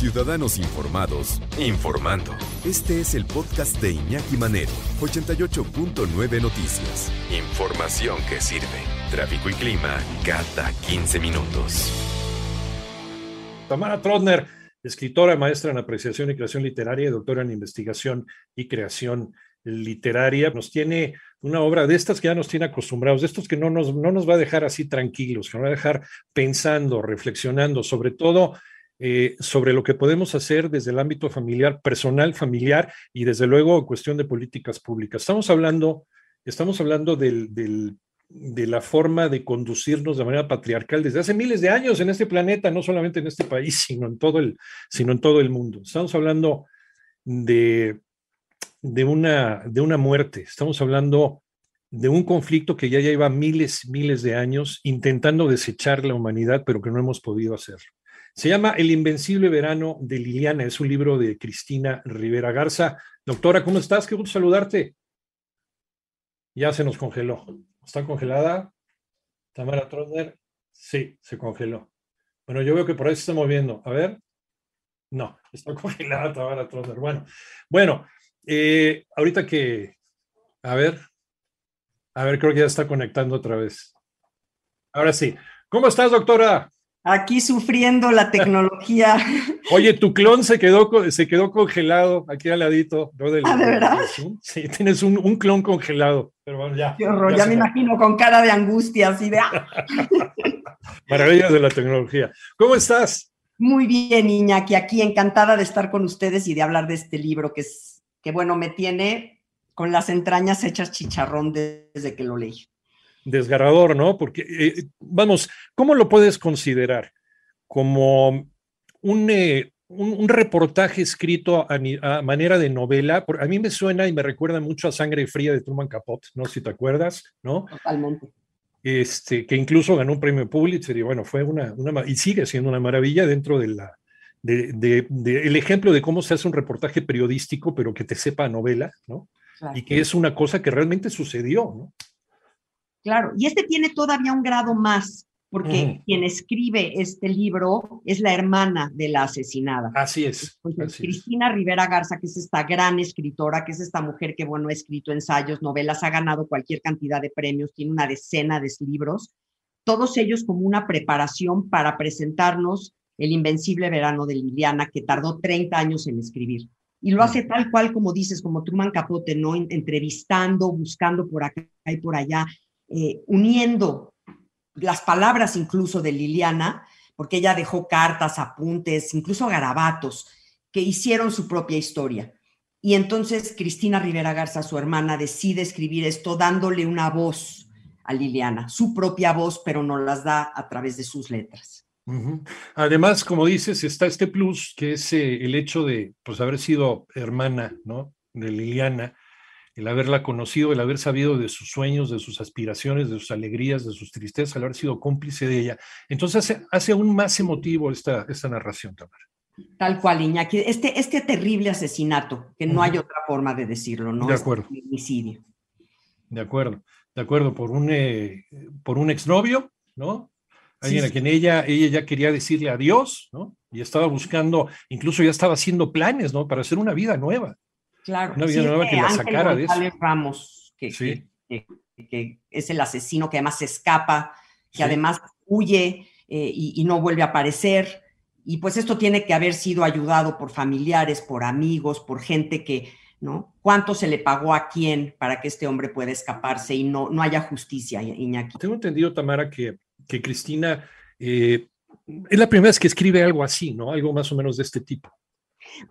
Ciudadanos Informados, informando. Este es el podcast de Iñaki Manero, 88.9 Noticias. Información que sirve. Tráfico y clima cada 15 minutos. Tamara Trotner, escritora, maestra en apreciación y creación literaria y doctora en investigación y creación literaria, nos tiene una obra de estas que ya nos tiene acostumbrados, de estos que no nos, no nos va a dejar así tranquilos, que nos va a dejar pensando, reflexionando, sobre todo eh, sobre lo que podemos hacer desde el ámbito familiar, personal, familiar y desde luego cuestión de políticas públicas. Estamos hablando, estamos hablando de la forma de conducirnos de manera patriarcal desde hace miles de años en este planeta, no solamente en este país, sino en todo el, sino en todo el mundo. Estamos hablando de, de, una, de una muerte, estamos hablando de un conflicto que ya lleva miles, miles de años intentando desechar la humanidad, pero que no hemos podido hacerlo. Se llama El Invencible Verano de Liliana, es un libro de Cristina Rivera Garza. Doctora, ¿cómo estás? Qué gusto saludarte. Ya se nos congeló. ¿Está congelada? Tamara Trotner. Sí, se congeló. Bueno, yo veo que por ahí se está moviendo. A ver. No, está congelada Tamara Trotner. Bueno, bueno, eh, ahorita que, a ver, a ver, creo que ya está conectando otra vez. Ahora sí. ¿Cómo estás, doctora? Aquí sufriendo la tecnología. Oye, tu clon se quedó, se quedó congelado aquí al ladito. ¿no? ¿Ah, de verdad? Sí, tienes un, un, clon congelado. Pero bueno, ya. Qué horror, ya, me imagino con cara de angustia, así de. ¡ah! Maravillas de la tecnología. ¿Cómo estás? Muy bien, niña, que aquí encantada de estar con ustedes y de hablar de este libro que es, que bueno, me tiene con las entrañas hechas chicharrón desde que lo leí desgarrador, ¿no? Porque, eh, vamos, ¿cómo lo puedes considerar? Como un, eh, un, reportaje escrito a, manera de novela. A mí me suena y me recuerda mucho a Sangre Fría de Truman Capote, ¿no? Si te acuerdas, ¿no? Totalmente. Este, que incluso ganó un premio Pulitzer y bueno, fue una, una y sigue siendo una maravilla dentro de la, de, de, el ejemplo de cómo se hace un reportaje periodístico, pero que te sepa novela, ¿no? Y que es una cosa que realmente sucedió, ¿no? Claro, y este tiene todavía un grado más, porque quien escribe este libro es la hermana de la asesinada. Así es. Cristina Rivera Garza, que es esta gran escritora, que es esta mujer que, bueno, ha escrito ensayos, novelas, ha ganado cualquier cantidad de premios, tiene una decena de libros, todos ellos como una preparación para presentarnos El Invencible Verano de Liliana, que tardó 30 años en escribir. Y lo hace tal cual como dices, como Truman Capote, ¿no? Entrevistando, buscando por acá y por allá, eh, uniendo las palabras incluso de Liliana, porque ella dejó cartas, apuntes, incluso garabatos, que hicieron su propia historia. Y entonces Cristina Rivera Garza, su hermana, decide escribir esto dándole una voz a Liliana, su propia voz, pero no las da a través de sus letras. Además, como dices, está este plus que es eh, el hecho de pues, haber sido hermana ¿no? de Liliana el haberla conocido, el haber sabido de sus sueños, de sus aspiraciones, de sus alegrías, de sus tristezas, el haber sido cómplice de ella. Entonces hace, aún más emotivo esta, esta narración, Tamara. Tal cual, Iñaki. Este, este terrible asesinato, que no hay otra forma de decirlo, ¿no? De acuerdo. Este De acuerdo, de acuerdo, por un, eh, por un exnovio, ¿no? Alguien a quien ella, ella ya quería decirle adiós, ¿no? Y estaba buscando, incluso ya estaba haciendo planes, ¿no? Para hacer una vida nueva. Claro. Una vida nueva que la sacara de eso. Ramos, que, que, es el asesino que además se escapa, que además huye eh, y, no vuelve a aparecer. Y pues esto tiene que haber sido ayudado por familiares, por amigos, por gente que, ¿no? ¿Cuánto se le pagó a quién para que este hombre pueda escaparse y no, no haya justicia, Iñaki? Tengo entendido, Tamara, que, que Cristina eh, es la primera vez que escribe algo así, ¿no? Algo más o menos de este tipo.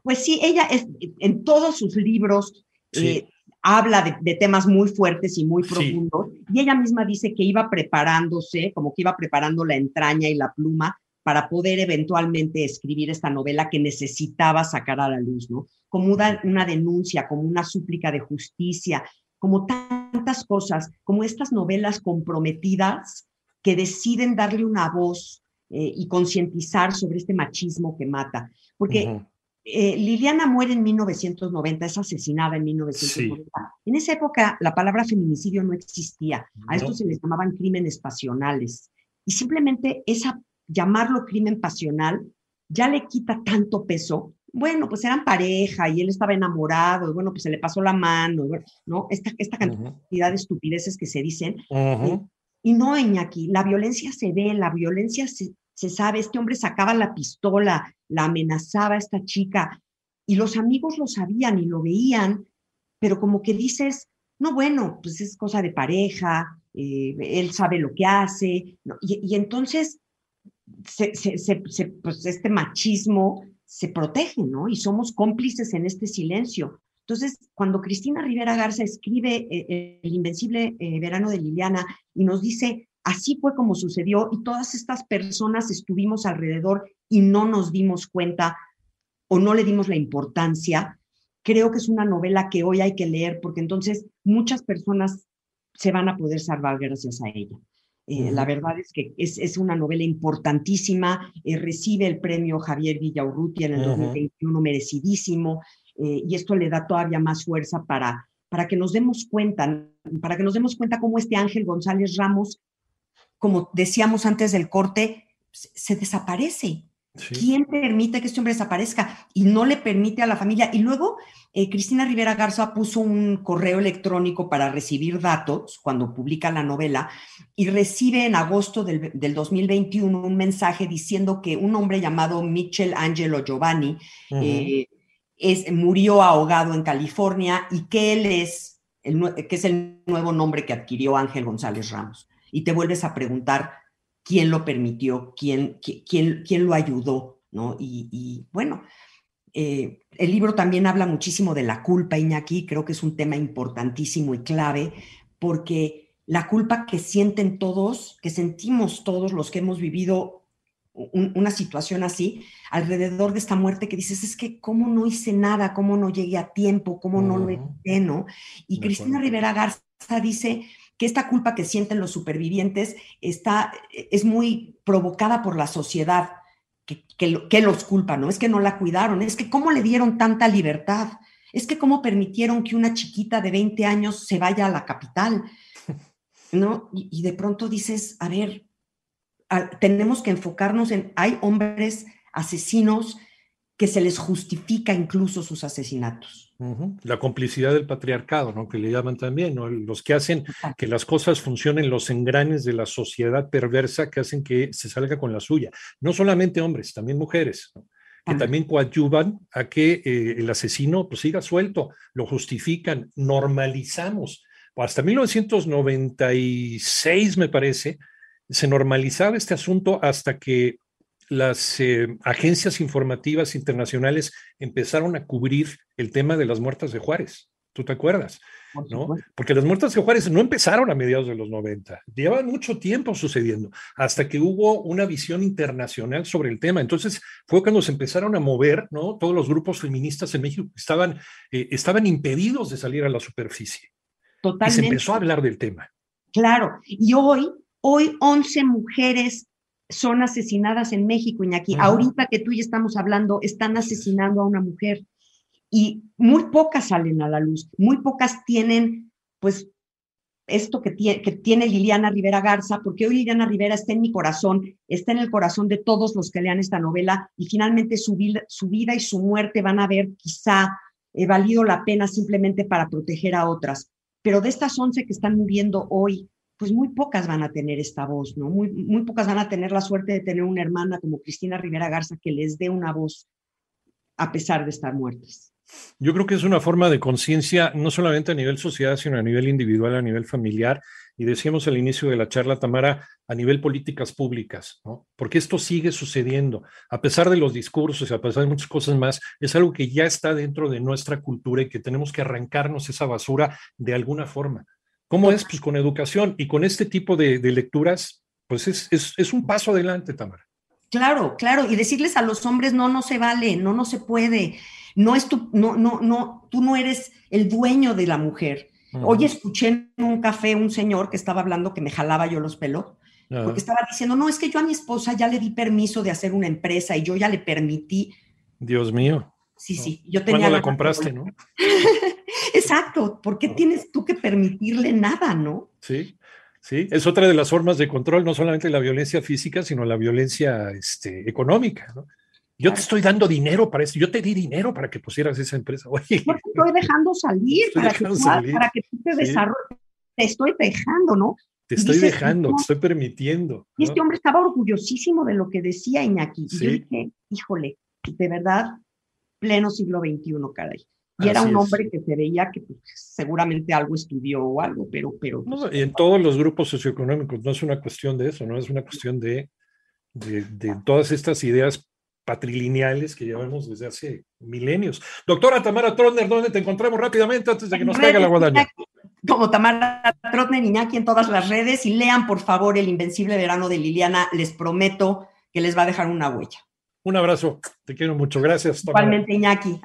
Pues sí, ella es, en todos sus libros eh, habla de, temas muy fuertes y muy profundos, y ella misma dice que iba preparándose, como que iba preparando la entraña y la pluma para poder eventualmente escribir esta novela que necesitaba sacar a la luz, ¿no? Como una, una denuncia, como una súplica de justicia, como tantas cosas, como estas novelas comprometidas que deciden darle una voz eh, y concientizar sobre este machismo que mata. Porque eh, Liliana muere en 1990, es asesinada en 1990. En esa época la palabra feminicidio no existía, a esto se les llamaban crímenes pasionales. Y simplemente esa, llamarlo crimen pasional ya le quita tanto peso. Bueno, pues eran pareja y él estaba enamorado, y bueno, pues se le pasó la mano, ¿no? Esta, esta cantidad de estupideces que se dicen. Y no, Iñaki, la violencia se ve, la violencia se, se sabe, este hombre sacaba la pistola, la amenazaba esta chica, y los amigos lo sabían y lo veían, pero como que dices, no, bueno, pues es cosa de pareja, eh, él sabe lo que hace, y, entonces pues este machismo se protege, ¿no? Y somos cómplices en este silencio. Entonces, cuando Cristina Rivera Garza escribe eh, El Invencible eh, Verano de Liliana y nos dice, así fue como sucedió y todas estas personas estuvimos alrededor y no nos dimos cuenta o no le dimos la importancia, creo que es una novela que hoy hay que leer porque entonces muchas personas se van a poder salvar gracias a ella. Eh, la verdad es que es, una novela importantísima, recibe el premio Javier Villaurrutia en el 2021, merecidísimo, eh, y esto le da todavía más fuerza para, para que nos demos cuenta, para que nos demos cuenta cómo este Ángel González Ramos, como decíamos antes del corte, se desaparece. ¿Quién permite que este hombre desaparezca? Y no le permite a la familia. Y luego eh, Cristina Rivera Garza puso un correo electrónico para recibir datos cuando publica la novela y recibe en agosto del, 2021 un mensaje diciendo que un hombre llamado Michel Angelo Giovanni, murió ahogado en California y que él es, el, que es el nuevo nombre que adquirió Ángel González Ramos. Y te vuelves a preguntar quién lo permitió, quién, quién, quién lo ayudó, ¿no? Y, bueno, eh, el libro también habla muchísimo de la culpa, Iñaki, creo que es un tema importantísimo y clave, porque la culpa que sienten todos, que sentimos todos los que hemos vivido una situación así alrededor de esta muerte que dices, es que cómo no hice nada, cómo no llegué a tiempo, cómo no lo hice, ¿no? Y Cristina Rivera Garza dice que esta culpa que sienten los supervivientes está, es muy provocada por la sociedad que, que, los culpa, ¿no? Es que no la cuidaron, es que cómo le dieron tanta libertad, es que cómo permitieron que una chiquita de 20 años se vaya a la capital, ¿no? y de pronto dices, a ver, tenemos que enfocarnos en, hay hombres asesinos que se les justifica incluso sus asesinatos. La complicidad del patriarcado, ¿no? Que le llaman también, ¿no? Los que hacen que las cosas funcionen, los engranes de la sociedad perversa que hacen que se salga con la suya. No solamente hombres, también mujeres, que también coadyuvan a que eh, el asesino pues, siga suelto, lo justifican, normalizamos. Hasta 1996, me parece, se normalizaba este asunto hasta que las eh, agencias informativas internacionales empezaron a cubrir el tema de las muertas de Juárez. ¿Tú te acuerdas? ¿no? Porque las muertas de Juárez no empezaron a mediados de los 90, llevan mucho tiempo sucediendo, hasta que hubo una visión internacional sobre el tema. Entonces fue cuando se empezaron a mover, ¿no? Todos los grupos feministas en México estaban, eh, estaban impedidos de salir a la superficie. Totalmente. Y se empezó a hablar del tema. Claro, y hoy Hoy 11 mujeres son asesinadas en México, Iñaki. Ahorita que tú y estamos hablando, están asesinando a una mujer y muy pocas salen a la luz, muy pocas tienen, pues, esto que tiene, que tiene Liliana Rivera Garza, porque hoy Liliana Rivera está en mi corazón, está en el corazón de todos los que lean esta novela y finalmente su, su vida y su muerte van a ver quizá eh, valido la pena simplemente para proteger a otras. Pero de estas 11 que están muriendo hoy, pues muy pocas van a tener esta voz, ¿no? Muy, pocas van a tener la suerte de tener una hermana como Cristina Rivera Garza que les dé una voz a pesar de estar muertas. Yo creo que es una forma de conciencia, no solamente a nivel sociedad, sino a nivel individual, a nivel familiar, y decíamos al inicio de la charla, Tamara, a nivel políticas públicas, ¿no? Porque esto sigue sucediendo, a pesar de los discursos y a pesar de muchas cosas más, es algo que ya está dentro de nuestra cultura y que tenemos que arrancarnos esa basura de alguna forma. ¿Cómo es? Pues con educación y con este tipo de, lecturas, pues es, es, un paso adelante, Tamara. Claro, claro, y decirles a los hombres, no, no se vale, no, no se puede, no es tu, no, no, no, tú no eres el dueño de la mujer. Hoy escuché en un café un señor que estaba hablando que me jalaba yo los pelos, porque estaba diciendo, no, es que yo a mi esposa ya le di permiso de hacer una empresa y yo ya le permití. Dios mío. Sí, sí, yo tenía... ¿Cuándo la compraste, no? Exacto, ¿por qué tienes tú que permitirle nada, no? Sí, sí, es otra de las formas de control, no solamente la violencia física, sino la violencia este, económica, ¿no? Yo te estoy dando dinero para eso, yo te di dinero para que pusieras esa empresa. Oye, te estoy dejando salir, para, que tú, para, que tú, te desarrolles, te estoy dejando, ¿no? Te estoy dejando, te estoy permitiendo. Y este hombre estaba orgullosísimo de lo que decía Iñaki. Y yo dije, híjole, de verdad, pleno siglo XXI, caray. Y era un hombre que se veía que pues, seguramente algo estudió o algo, pero... pero pues, y en todos los grupos socioeconómicos, no es una cuestión de eso, no es una cuestión de, de, de todas estas ideas patrilineales que llevamos desde hace milenios. Doctora Tamara Trotner, ¿dónde te encontramos rápidamente antes de que nos caiga la guadaña? Como Tamara Trotner Iñaki en todas las redes y lean por favor El Invencible Verano de Liliana, les prometo que les va a dejar una huella. Un abrazo, te quiero mucho, gracias. Tamara. Igualmente Iñaki.